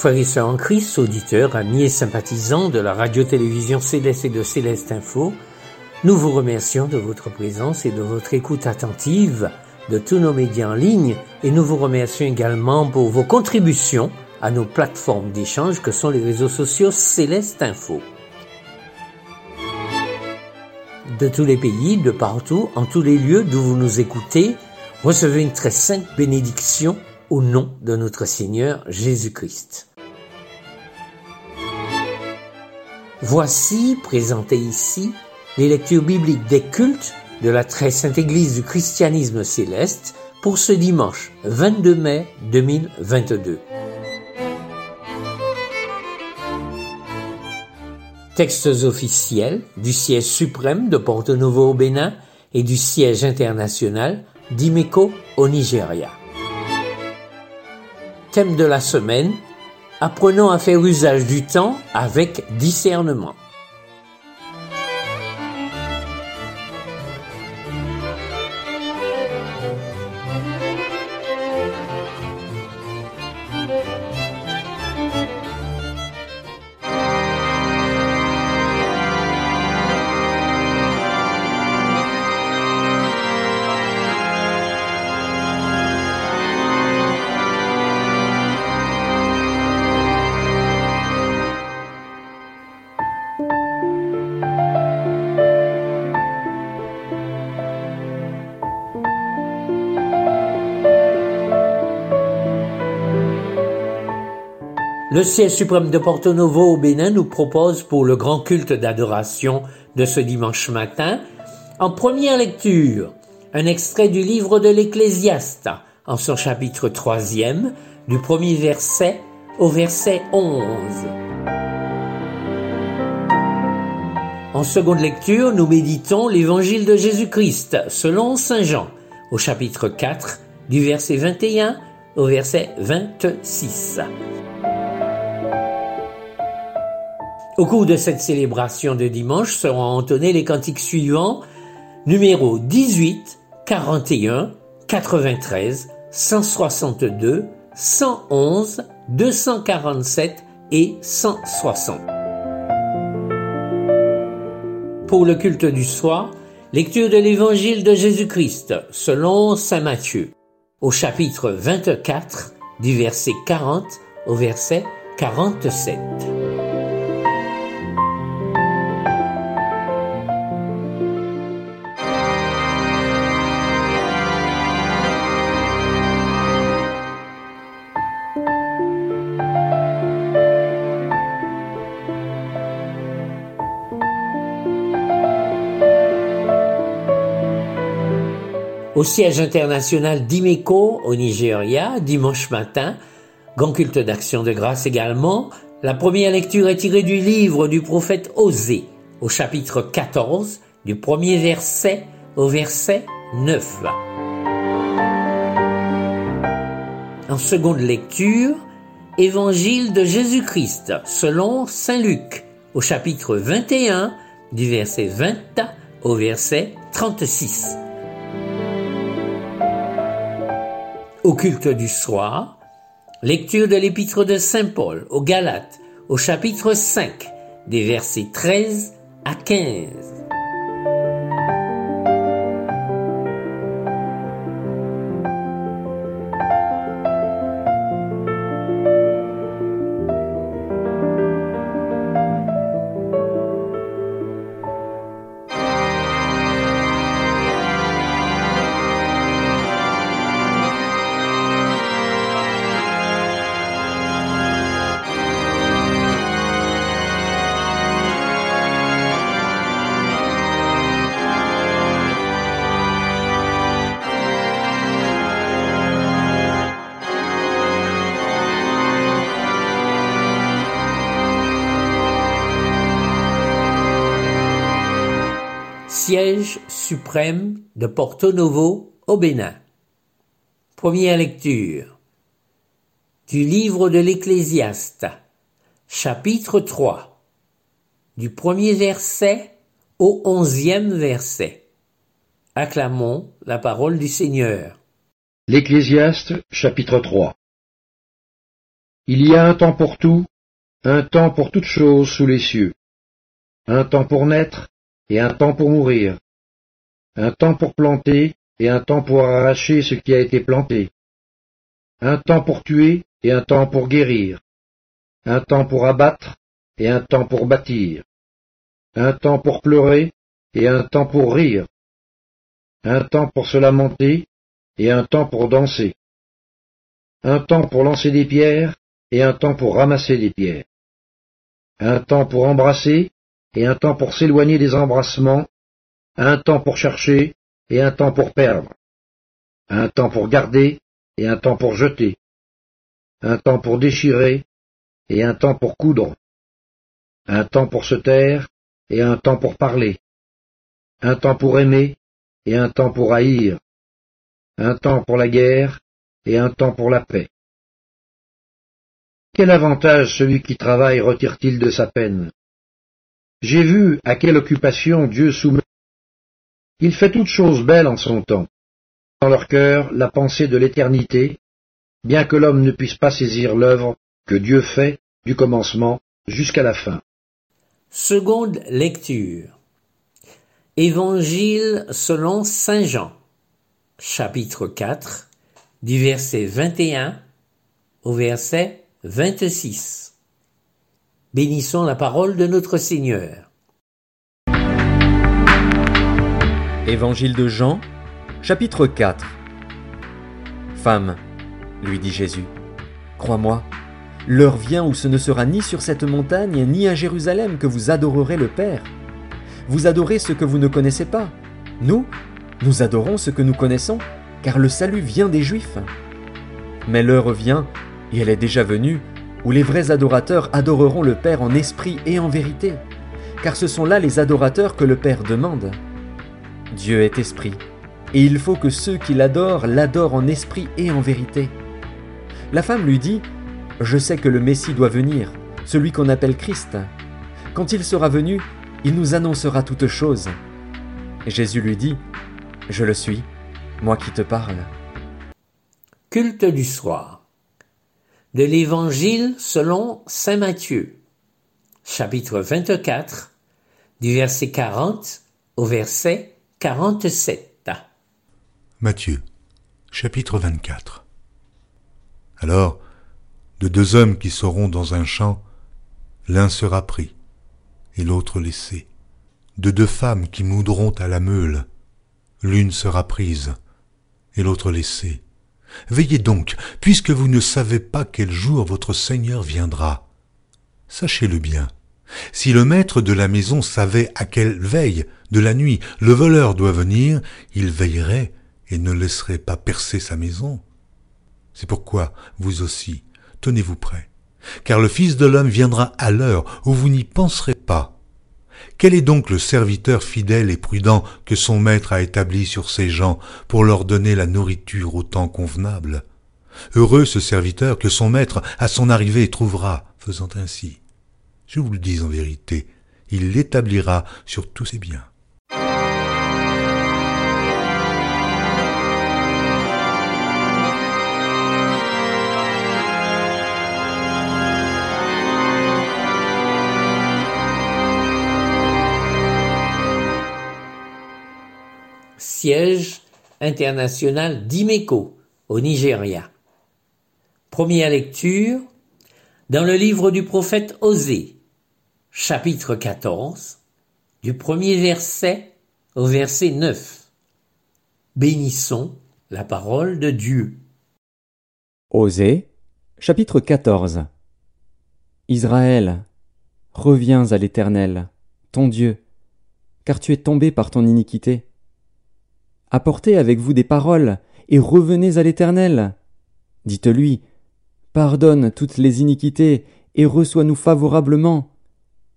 Frères et sœurs en Christ, auditeurs, amis et sympathisants de la radio-télévision Céleste et de Céleste Info, nous vous remercions de votre présence et de votre écoute attentive de tous nos médias en ligne et nous vous remercions également pour vos contributions à nos plateformes d'échange que sont les réseaux sociaux Céleste Info. De tous les pays, de partout, en tous les lieux d'où vous nous écoutez, recevez une très sainte bénédiction au nom de notre Seigneur Jésus-Christ. Voici, présentées ici, les lectures bibliques des cultes de la très sainte Église du christianisme céleste pour ce dimanche 22 mai 2022. Textes officiels du siège suprême de Porto Novo au Bénin et du siège international d'Imeco au Nigeria. Thème de la semaine, apprenons à faire usage du temps avec discernement. Le siège suprême de Porto Novo au Bénin nous propose pour le grand culte d'adoration de ce dimanche matin, en première lecture, un extrait du livre de l'Ecclésiaste, en son chapitre troisième, du premier verset au verset 11. En seconde lecture, nous méditons l'évangile de Jésus-Christ selon Saint Jean, au chapitre 4, du verset 21 au verset 26. Au cours de cette célébration de dimanche seront entonnés les cantiques suivants, numéro 18, 41, 93, 162, 111, 247 et 160. Pour le culte du soir, lecture de l'évangile de Jésus-Christ selon Saint Matthieu, au chapitre 24, du verset 40 au verset 47. Au siège international d'Imeco au Nigeria, dimanche matin, grand culte d'action de grâce également. La première lecture est tirée du livre du prophète Osée, au chapitre 14, du premier verset au verset 9. En seconde lecture, Évangile de Jésus-Christ selon Saint Luc, au chapitre 21, du verset 20 au verset 36. Au culte du soir, lecture de l'épître de Saint Paul aux Galates au chapitre 5 des versets 13 à 15. Siège suprême de Porto Novo au Bénin. Première lecture du livre de l'Ecclésiaste, chapitre 3, du premier verset au onzième verset. Acclamons la parole du Seigneur. L'Ecclésiaste, chapitre 3 Il y a un temps pour tout, un temps pour toutes choses sous les cieux, un temps pour naître et un temps pour mourir, un temps pour planter et un temps pour arracher ce qui a été planté, un temps pour tuer et un temps pour guérir, un temps pour abattre et un temps pour bâtir, un temps pour pleurer et un temps pour rire, un temps pour se lamenter et un temps pour danser, un temps pour lancer des pierres et un temps pour ramasser des pierres, un temps pour embrasser et un temps pour s'éloigner des embrassements, un temps pour chercher et un temps pour perdre, un temps pour garder et un temps pour jeter, un temps pour déchirer et un temps pour coudre, un temps pour se taire et un temps pour parler, un temps pour aimer et un temps pour haïr, un temps pour la guerre et un temps pour la paix. Quel avantage celui qui travaille retire-t-il de sa peine j'ai vu à quelle occupation Dieu soumet. Il fait toutes choses belles en son temps. Dans leur cœur, la pensée de l'éternité, bien que l'homme ne puisse pas saisir l'œuvre que Dieu fait du commencement jusqu'à la fin. Seconde lecture. Évangile selon Saint Jean, chapitre 4, du verset 21 au verset 26. Bénissons la parole de notre Seigneur. Évangile de Jean, chapitre 4 Femme, lui dit Jésus, crois-moi, l'heure vient où ce ne sera ni sur cette montagne ni à Jérusalem que vous adorerez le Père. Vous adorez ce que vous ne connaissez pas. Nous, nous adorons ce que nous connaissons, car le salut vient des Juifs. Mais l'heure vient, et elle est déjà venue, où les vrais adorateurs adoreront le Père en esprit et en vérité, car ce sont là les adorateurs que le Père demande. Dieu est esprit, et il faut que ceux qui l'adorent l'adorent en esprit et en vérité. La femme lui dit, Je sais que le Messie doit venir, celui qu'on appelle Christ. Quand il sera venu, il nous annoncera toutes choses. Jésus lui dit, Je le suis, moi qui te parle. Culte du soir de l'Évangile selon Saint Matthieu, chapitre 24, du verset 40 au verset 47. Matthieu, chapitre 24. Alors, de deux hommes qui seront dans un champ, l'un sera pris et l'autre laissé. De deux femmes qui moudront à la meule, l'une sera prise et l'autre laissée. Veillez donc, puisque vous ne savez pas quel jour votre Seigneur viendra. Sachez-le bien. Si le maître de la maison savait à quelle veille de la nuit le voleur doit venir, il veillerait et ne laisserait pas percer sa maison. C'est pourquoi, vous aussi, tenez-vous prêts, car le Fils de l'homme viendra à l'heure où vous n'y penserez pas. Quel est donc le serviteur fidèle et prudent que son maître a établi sur ses gens pour leur donner la nourriture au temps convenable? Heureux ce serviteur que son maître à son arrivée trouvera, faisant ainsi. Je vous le dis en vérité, il l'établira sur tous ses biens. Siège international d'Imeco au Nigeria. Première lecture dans le livre du prophète Osée, chapitre 14, du premier verset au verset 9. Bénissons la parole de Dieu. Osée, chapitre 14 Israël, reviens à l'Éternel, ton Dieu, car tu es tombé par ton iniquité. Apportez avec vous des paroles, et revenez à l'Éternel. Dites-lui, Pardonne toutes les iniquités, et reçois-nous favorablement.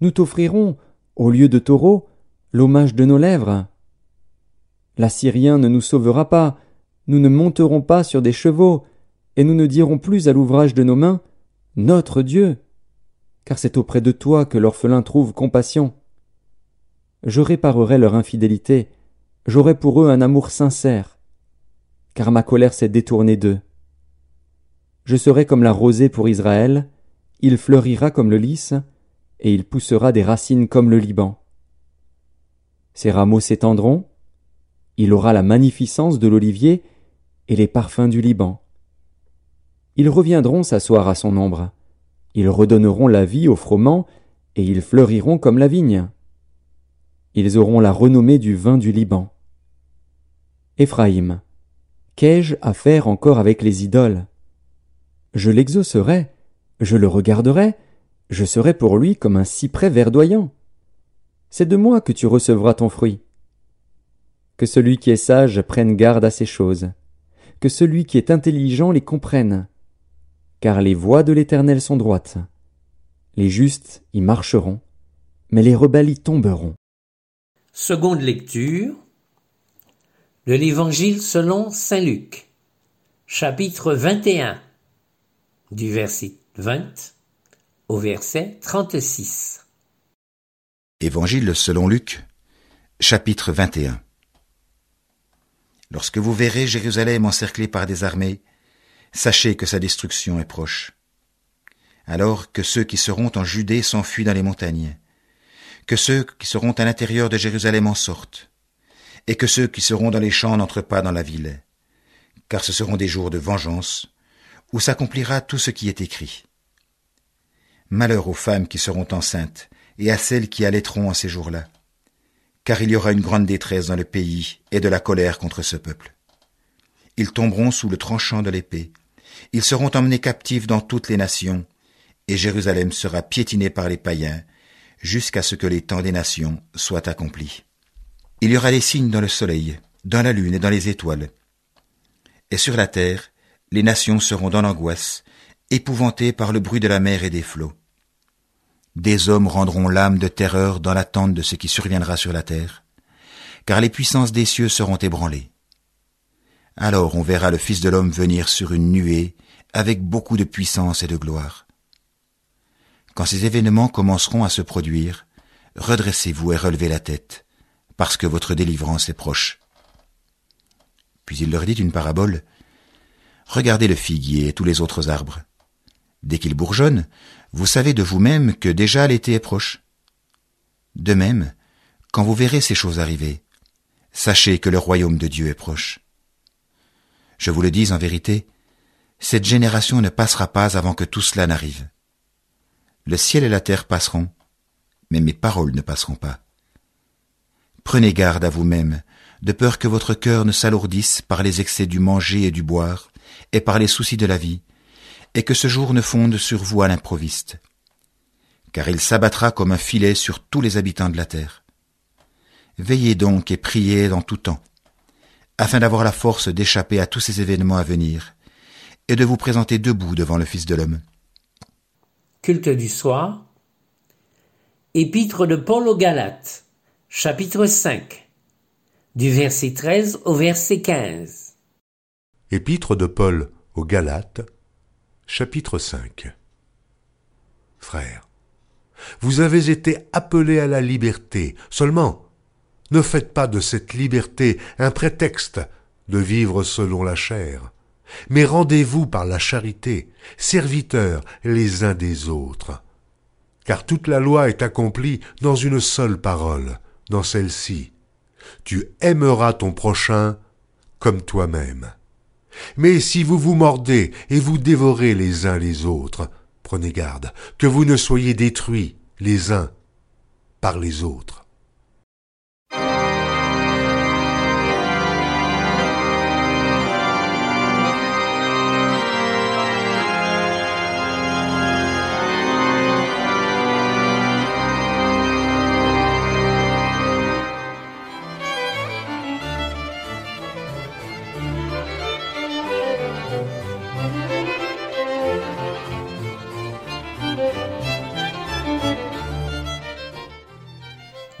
Nous t'offrirons, au lieu de taureaux, l'hommage de nos lèvres. L'Assyrien ne nous sauvera pas, nous ne monterons pas sur des chevaux, et nous ne dirons plus à l'ouvrage de nos mains Notre Dieu, car c'est auprès de toi que l'orphelin trouve compassion. Je réparerai leur infidélité, j'aurai pour eux un amour sincère, car ma colère s'est détournée d'eux. Je serai comme la rosée pour Israël, il fleurira comme le lys, et il poussera des racines comme le Liban. Ses rameaux s'étendront, il aura la magnificence de l'olivier et les parfums du Liban. Ils reviendront s'asseoir à son ombre, ils redonneront la vie aux froment, et ils fleuriront comme la vigne. Ils auront la renommée du vin du Liban. Éphraïm, qu'ai-je à faire encore avec les idoles? Je l'exaucerai, je le regarderai, je serai pour lui comme un cyprès verdoyant. C'est de moi que tu recevras ton fruit. Que celui qui est sage prenne garde à ces choses, que celui qui est intelligent les comprenne, car les voies de l'Éternel sont droites. Les justes y marcheront, mais les rebelles y tomberont. Seconde lecture de l'Évangile selon Saint Luc, chapitre 21, du verset 20 au verset 36. Évangile selon Luc, chapitre 21. Lorsque vous verrez Jérusalem encerclée par des armées, sachez que sa destruction est proche. Alors que ceux qui seront en Judée s'enfuient dans les montagnes, que ceux qui seront à l'intérieur de Jérusalem en sortent, et que ceux qui seront dans les champs n'entrent pas dans la ville, car ce seront des jours de vengeance, où s'accomplira tout ce qui est écrit. Malheur aux femmes qui seront enceintes, et à celles qui allaiteront en ces jours-là, car il y aura une grande détresse dans le pays et de la colère contre ce peuple. Ils tomberont sous le tranchant de l'épée, ils seront emmenés captifs dans toutes les nations, et Jérusalem sera piétinée par les païens, jusqu'à ce que les temps des nations soient accomplis. Il y aura des signes dans le soleil, dans la lune et dans les étoiles. Et sur la terre, les nations seront dans l'angoisse, épouvantées par le bruit de la mer et des flots. Des hommes rendront l'âme de terreur dans l'attente de ce qui surviendra sur la terre, car les puissances des cieux seront ébranlées. Alors on verra le Fils de l'homme venir sur une nuée avec beaucoup de puissance et de gloire. Quand ces événements commenceront à se produire, redressez-vous et relevez la tête, parce que votre délivrance est proche. Puis il leur dit une parabole. Regardez le figuier et tous les autres arbres. Dès qu'ils bourgeonnent, vous savez de vous-même que déjà l'été est proche. De même, quand vous verrez ces choses arriver, sachez que le royaume de Dieu est proche. Je vous le dis en vérité, cette génération ne passera pas avant que tout cela n'arrive. Le ciel et la terre passeront, mais mes paroles ne passeront pas. Prenez garde à vous-même, de peur que votre cœur ne s'alourdisse par les excès du manger et du boire, et par les soucis de la vie, et que ce jour ne fonde sur vous à l'improviste. Car il s'abattra comme un filet sur tous les habitants de la terre. Veillez donc et priez dans tout temps, afin d'avoir la force d'échapper à tous ces événements à venir, et de vous présenter debout devant le Fils de l'homme. Culte du soir. Épître de Paul aux Galates, chapitre 5, du verset 13 au verset 15. Épître de Paul aux Galates, Chapitre 5 Frères, vous avez été appelés à la liberté, seulement ne faites pas de cette liberté un prétexte de vivre selon la chair, mais rendez-vous par la charité, serviteurs les uns des autres. Car toute la loi est accomplie dans une seule parole, dans celle-ci. Tu aimeras ton prochain comme toi-même. Mais si vous vous mordez et vous dévorez les uns les autres, prenez garde que vous ne soyez détruits les uns par les autres.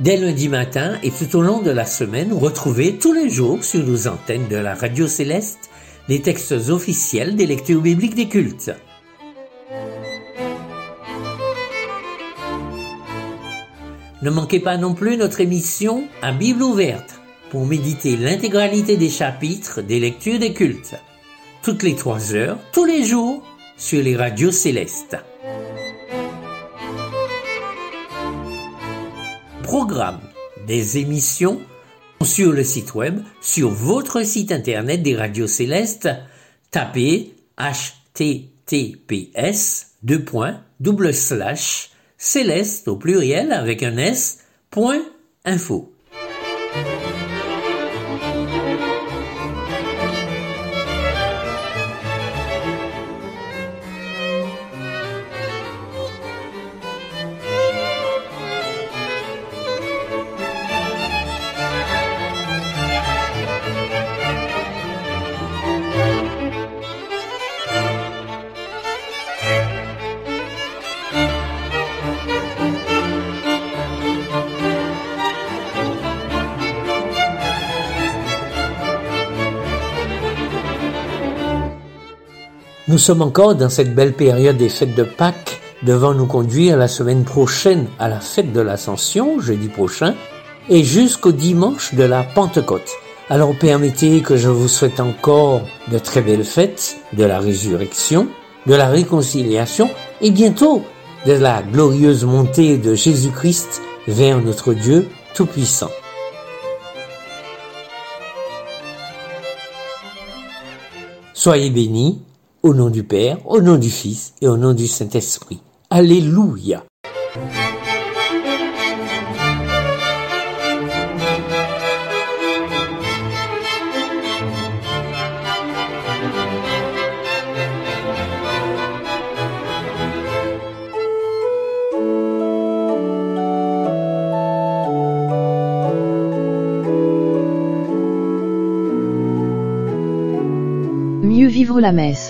Dès lundi matin et tout au long de la semaine, retrouvez tous les jours sur nos antennes de la radio céleste les textes officiels des lectures bibliques des cultes. Ne manquez pas non plus notre émission à Bible ouverte pour méditer l'intégralité des chapitres des lectures des cultes. Toutes les trois heures, tous les jours, sur les radios célestes. Programme des émissions sur le site web, sur votre site internet des radios célestes, tapez https deux points, double slash céleste au pluriel avec un s info. Nous sommes encore dans cette belle période des fêtes de Pâques, devant nous conduire la semaine prochaine à la fête de l'Ascension, jeudi prochain, et jusqu'au dimanche de la Pentecôte. Alors permettez que je vous souhaite encore de très belles fêtes de la résurrection, de la réconciliation et bientôt de la glorieuse montée de Jésus-Christ vers notre Dieu Tout-Puissant. Soyez bénis au nom du Père, au nom du Fils et au nom du Saint-Esprit. Alléluia. Mieux vivre la messe.